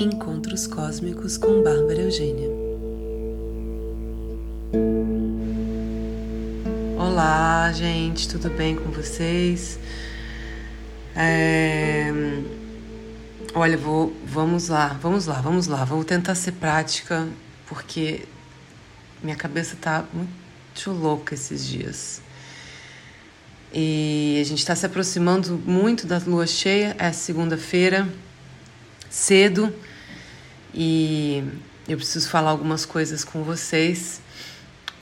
Encontros Cósmicos com Bárbara Eugênia. Olá, gente, tudo bem com vocês? É... Olha, vou, vamos lá, vamos lá, vamos lá. Vou tentar ser prática porque minha cabeça tá muito louca esses dias. E a gente está se aproximando muito da lua cheia, é segunda-feira, cedo, e eu preciso falar algumas coisas com vocês,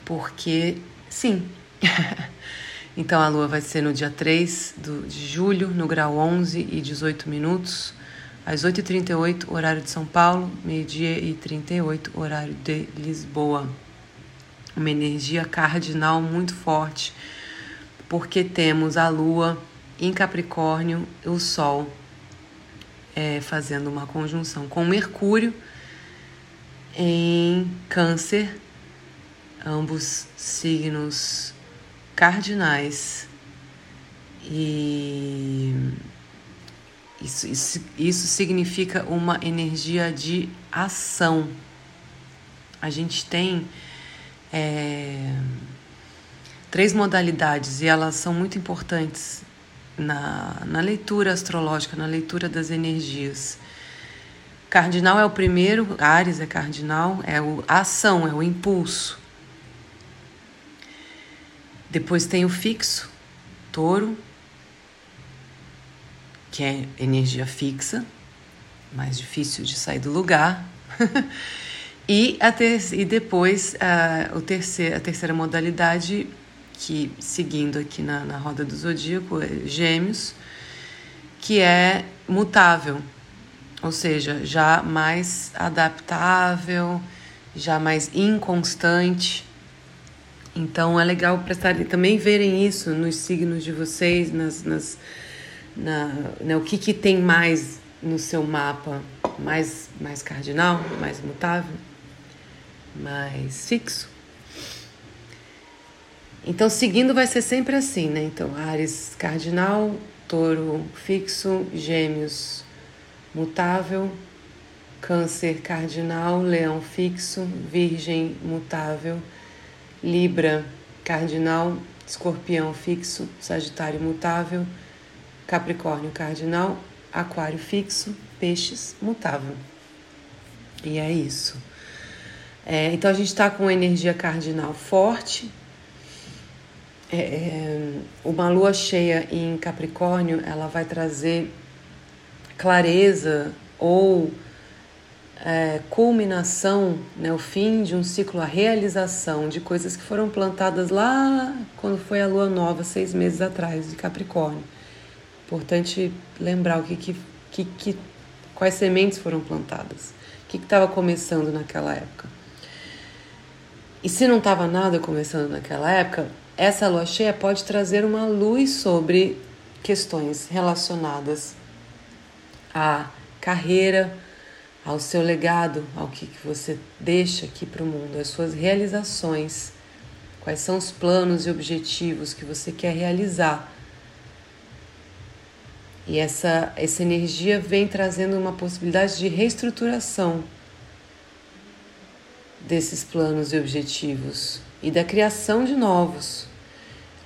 porque sim. então a lua vai ser no dia 3 do, de julho, no grau 11 e 18 minutos, às 8h38, horário de São Paulo, meio-dia e 38, horário de Lisboa. Uma energia cardinal muito forte porque temos a Lua em Capricórnio e o Sol é, fazendo uma conjunção com Mercúrio em Câncer, ambos signos cardinais. E isso, isso, isso significa uma energia de ação. A gente tem. É, três modalidades e elas são muito importantes na, na leitura astrológica, na leitura das energias. Cardinal é o primeiro, Ares é cardinal, é o, a ação, é o impulso. Depois tem o fixo, touro, que é energia fixa, mais difícil de sair do lugar. e, a ter, e depois a, o terceiro, a terceira modalidade que seguindo aqui na, na roda do zodíaco, é Gêmeos, que é mutável, ou seja, já mais adaptável, já mais inconstante. Então é legal prestar também verem isso nos signos de vocês, nas, nas na, né, o que, que tem mais no seu mapa, mais mais cardinal, mais mutável, mais fixo. Então, seguindo vai ser sempre assim, né? Então, Ares cardinal, touro fixo, gêmeos mutável, câncer cardinal, leão fixo, virgem mutável, libra cardinal, escorpião fixo, sagitário mutável, capricórnio cardinal, aquário fixo, peixes mutável. E é isso. É, então a gente está com energia cardinal forte, é, é, uma lua cheia em Capricórnio, ela vai trazer clareza ou é, culminação, né, o fim de um ciclo, a realização de coisas que foram plantadas lá quando foi a lua nova, seis meses atrás, de Capricórnio. Importante lembrar o que, que, que, que quais sementes foram plantadas, o que estava começando naquela época. E se não estava nada começando naquela época, essa lua cheia pode trazer uma luz sobre questões relacionadas à carreira, ao seu legado, ao que, que você deixa aqui para o mundo, as suas realizações, quais são os planos e objetivos que você quer realizar. E essa, essa energia vem trazendo uma possibilidade de reestruturação desses planos e objetivos e da criação de novos.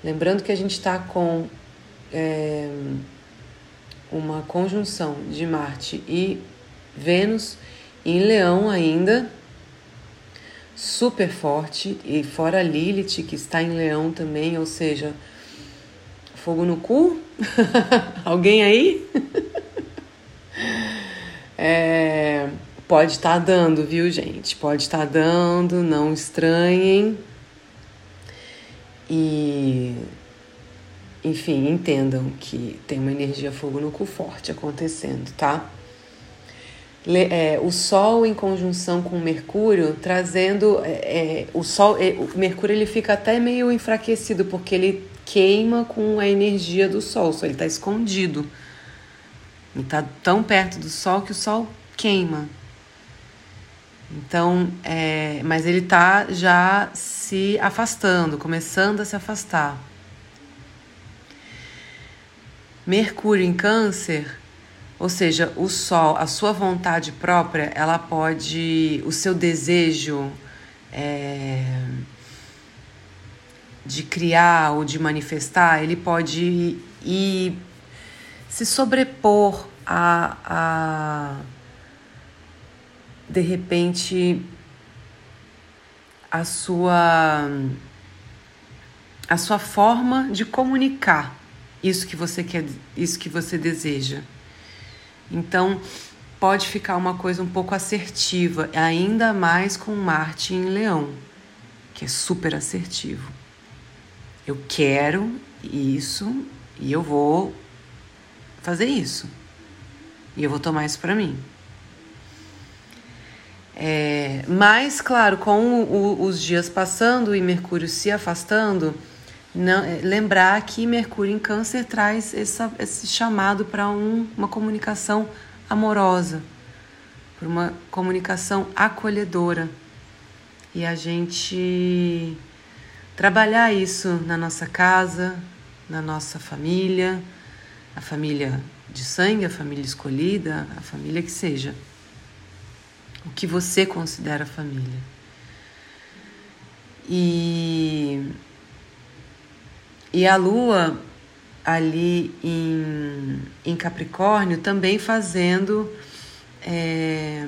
Lembrando que a gente está com é, uma conjunção de Marte e Vênus em Leão ainda, super forte, e fora Lilith, que está em Leão também, ou seja, fogo no cu? Alguém aí? é, pode estar tá dando, viu, gente? Pode estar tá dando, não estranhem. E, enfim, entendam que tem uma energia fogo no cu forte acontecendo, tá? Le, é, o Sol em conjunção com Mercúrio, trazendo é, é, o Sol, é, o Mercúrio ele fica até meio enfraquecido porque ele queima com a energia do Sol, só ele está escondido. Ele está tão perto do Sol que o Sol queima. Então, é, mas ele está já se afastando, começando a se afastar. Mercúrio em Câncer, Ou seja, o sol, a sua vontade própria, ela pode, o seu desejo é, de criar ou de manifestar, ele pode ir se sobrepor a, a de repente a sua a sua forma de comunicar isso que você quer, isso que você deseja. Então, pode ficar uma coisa um pouco assertiva, ainda mais com Marte em Leão, que é super assertivo. Eu quero isso e eu vou fazer isso. E eu vou tomar isso para mim. É, mas, claro, com o, os dias passando e Mercúrio se afastando, não, é, lembrar que Mercúrio em Câncer traz essa, esse chamado para um, uma comunicação amorosa, para uma comunicação acolhedora. E a gente trabalhar isso na nossa casa, na nossa família, a família de sangue, a família escolhida, a família que seja. O que você considera família. E e a lua ali em, em Capricórnio também fazendo é,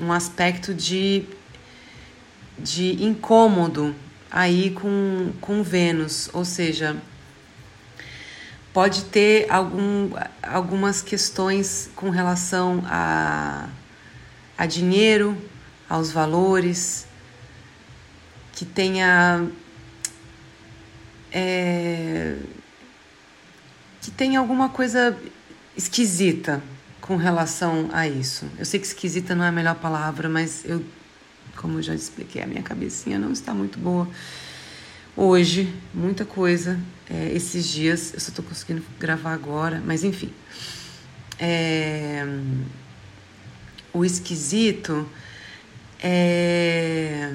um aspecto de, de incômodo aí com, com Vênus, ou seja, pode ter algum, algumas questões com relação a, a dinheiro, aos valores, que tenha é, que tem alguma coisa esquisita com relação a isso. Eu sei que esquisita não é a melhor palavra, mas eu, como eu já expliquei, a minha cabecinha não está muito boa hoje, muita coisa. É, esses dias, eu só estou conseguindo gravar agora, mas enfim. É, o esquisito é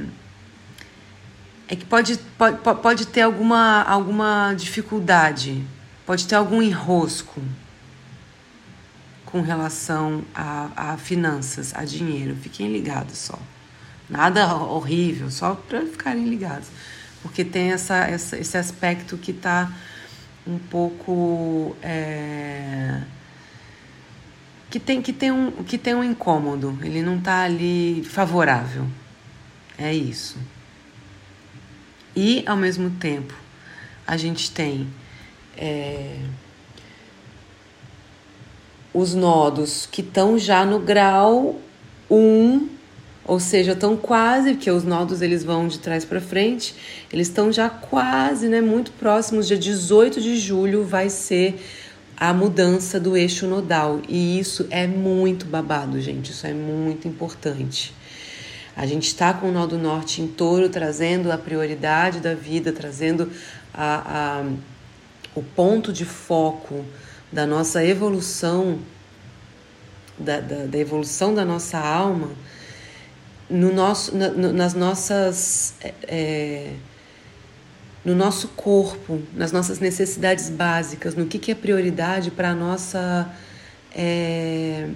é que pode, pode, pode ter alguma, alguma dificuldade, pode ter algum enrosco com relação a, a finanças, a dinheiro. Fiquem ligados só. Nada horrível, só para ficarem ligados. Porque tem essa, essa, esse aspecto que está um pouco. É, que, tem, que, tem um, que tem um incômodo, ele não está ali favorável. É isso. E, ao mesmo tempo, a gente tem é, os nodos que estão já no grau 1, ou seja, estão quase, porque os nodos eles vão de trás para frente, eles estão já quase, né, muito próximos. Dia 18 de julho vai ser a mudança do eixo nodal, e isso é muito babado, gente, isso é muito importante. A gente está com o nó do norte em touro, trazendo a prioridade da vida, trazendo a, a, o ponto de foco da nossa evolução, da, da, da evolução da nossa alma, no nosso, na, nas nossas. É, é, no nosso corpo, nas nossas necessidades básicas, no que, que é prioridade para a nossa. É,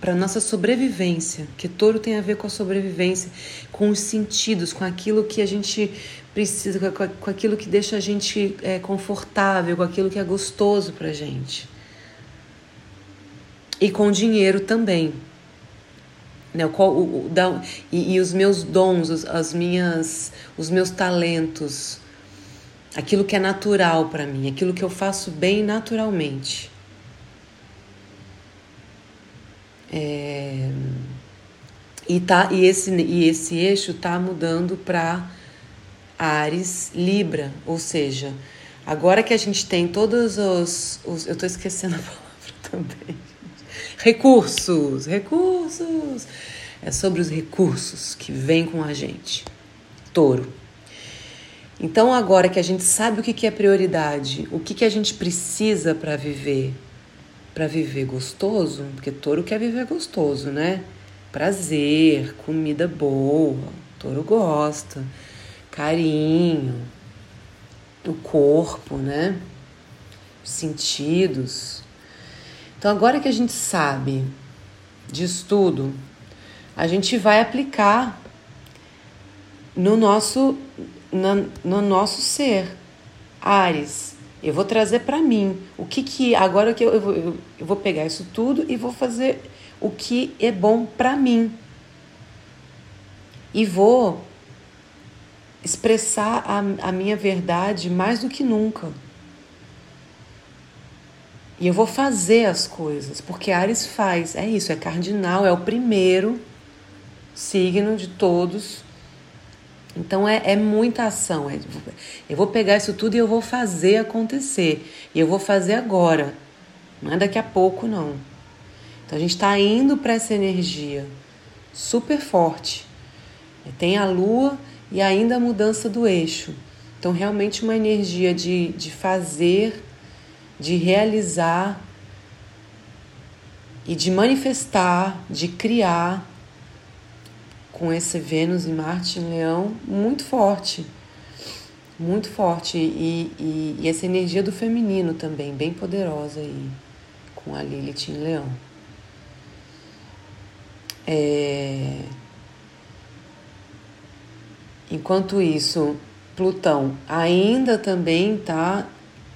para nossa sobrevivência, que touro tem a ver com a sobrevivência, com os sentidos, com aquilo que a gente precisa, com, com aquilo que deixa a gente é, confortável, com aquilo que é gostoso para gente. E com dinheiro também. Né? O, o, da, e, e, os meus dons, as minhas, os meus talentos, aquilo que é natural para mim, aquilo que eu faço bem naturalmente. É, e, tá, e, esse, e esse eixo está mudando para Ares Libra, ou seja, agora que a gente tem todos os. os eu estou esquecendo a palavra também. Recursos, recursos. É sobre os recursos que vêm com a gente. Touro. Então, agora que a gente sabe o que é prioridade, o que a gente precisa para viver, para viver gostoso, porque touro quer viver gostoso, né? Prazer, comida boa, touro gosta, carinho, o corpo, né? Os sentidos. Então, agora que a gente sabe disso tudo, a gente vai aplicar no nosso, no, no nosso ser. Ares, eu vou trazer para mim o que que agora que eu, eu, eu vou pegar isso tudo e vou fazer o que é bom para mim e vou expressar a, a minha verdade mais do que nunca. E eu vou fazer as coisas, porque Ares faz, é isso, é cardinal, é o primeiro signo de todos. Então é, é muita ação. É, eu vou pegar isso tudo e eu vou fazer acontecer. E eu vou fazer agora, não é daqui a pouco, não. Então a gente está indo para essa energia super forte. Tem a lua e ainda a mudança do eixo. Então, realmente, uma energia de, de fazer, de realizar e de manifestar, de criar com esse Vênus e Marte em Leão muito forte. Muito forte. E, e, e essa energia do feminino também, bem poderosa aí, com a Lilith em Leão. É... Enquanto isso, Plutão ainda também está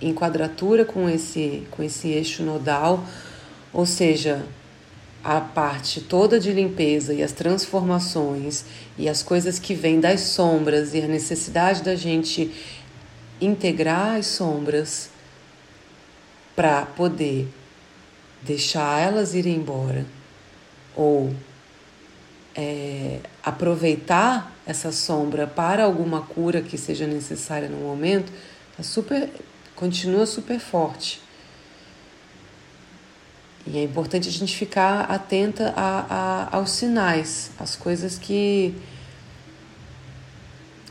em quadratura com esse, com esse eixo nodal, ou seja, a parte toda de limpeza e as transformações e as coisas que vêm das sombras e a necessidade da gente integrar as sombras para poder deixar elas irem embora ou é, aproveitar essa sombra para alguma cura que seja necessária no momento, tá super, continua super forte. E é importante a gente ficar atenta a, a, aos sinais, as coisas que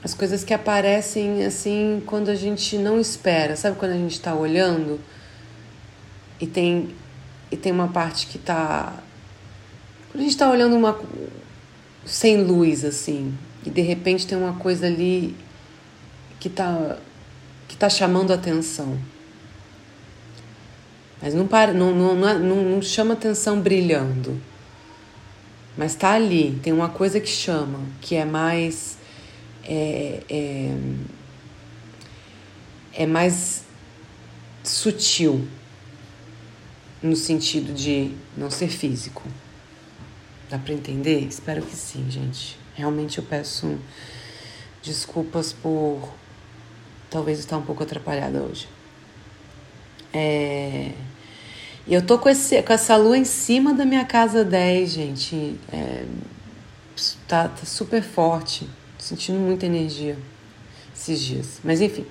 as coisas que aparecem assim quando a gente não espera. Sabe quando a gente está olhando e tem e tem uma parte que está quando a gente está olhando uma sem luz assim e de repente tem uma coisa ali que está que tá chamando atenção. Mas não, para, não, não, não, não chama atenção brilhando. Mas está ali, tem uma coisa que chama, que é mais. É, é, é mais sutil, no sentido de não ser físico. Dá para entender? Espero que sim, gente. Realmente eu peço desculpas por talvez estar um pouco atrapalhada hoje. É... E eu tô com, esse, com essa lua em cima da minha casa 10, gente. É... Tá, tá super forte. Sentindo muita energia esses dias. Mas enfim.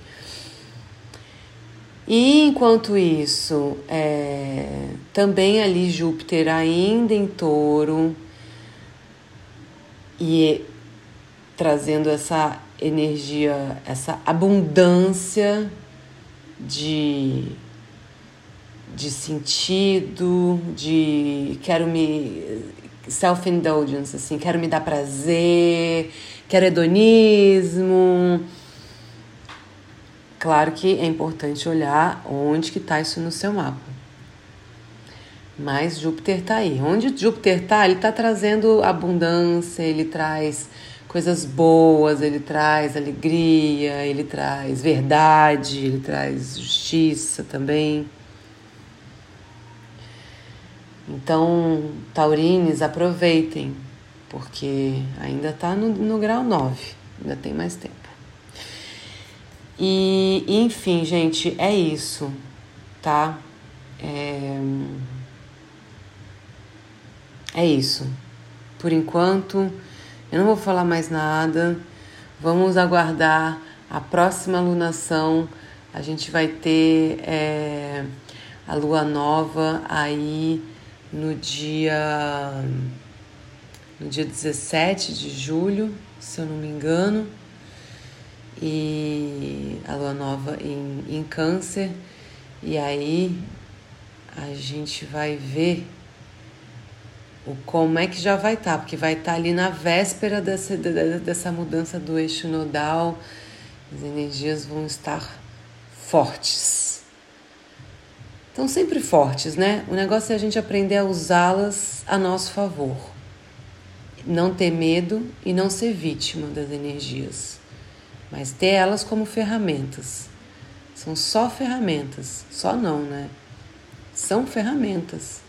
E enquanto isso, é... também ali Júpiter ainda em touro e trazendo essa energia, essa abundância de, de sentido, de quero me self-indulgence, assim, quero me dar prazer, quero hedonismo. Claro que é importante olhar onde que está isso no seu mapa. Mas Júpiter está aí. Onde Júpiter está, ele está trazendo abundância, ele traz coisas boas, ele traz alegria, ele traz verdade, ele traz justiça também. Então, taurines, aproveitem, porque ainda está no, no grau 9, ainda tem mais tempo. E, enfim, gente, é isso, tá? É... É isso. Por enquanto, eu não vou falar mais nada. Vamos aguardar a próxima lunação. A gente vai ter é, a lua nova aí no dia no dia 17 de julho, se eu não me engano. E a lua nova em, em câncer. E aí a gente vai ver o como é que já vai estar, tá, porque vai estar tá ali na véspera dessa, dessa mudança do eixo nodal, as energias vão estar fortes. Estão sempre fortes, né? O negócio é a gente aprender a usá-las a nosso favor. Não ter medo e não ser vítima das energias, mas ter elas como ferramentas. São só ferramentas, só não, né? São ferramentas.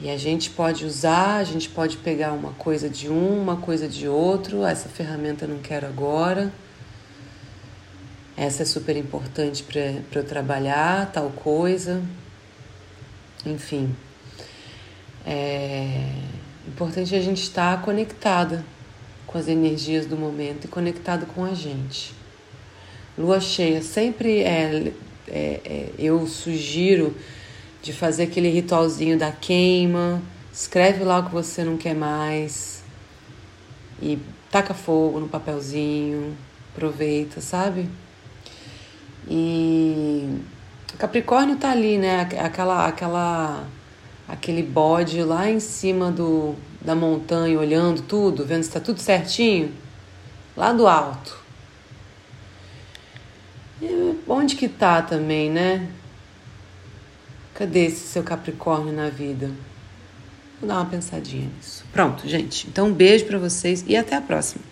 E a gente pode usar, a gente pode pegar uma coisa de um, uma coisa de outro. Essa ferramenta eu não quero agora. Essa é super importante para eu trabalhar, tal coisa. Enfim. É importante a gente estar conectada com as energias do momento e conectado com a gente. Lua cheia sempre é, é, é eu sugiro de fazer aquele ritualzinho da queima, escreve lá o que você não quer mais e taca fogo no papelzinho, aproveita, sabe? E Capricórnio tá ali, né? Aquela, aquela, aquele bode lá em cima do, da montanha, olhando tudo, vendo se tá tudo certinho, lá do alto. E onde que tá também, né? Cadê esse seu Capricórnio na vida? Vou dar uma pensadinha nisso. Pronto, gente. Então, um beijo para vocês e até a próxima.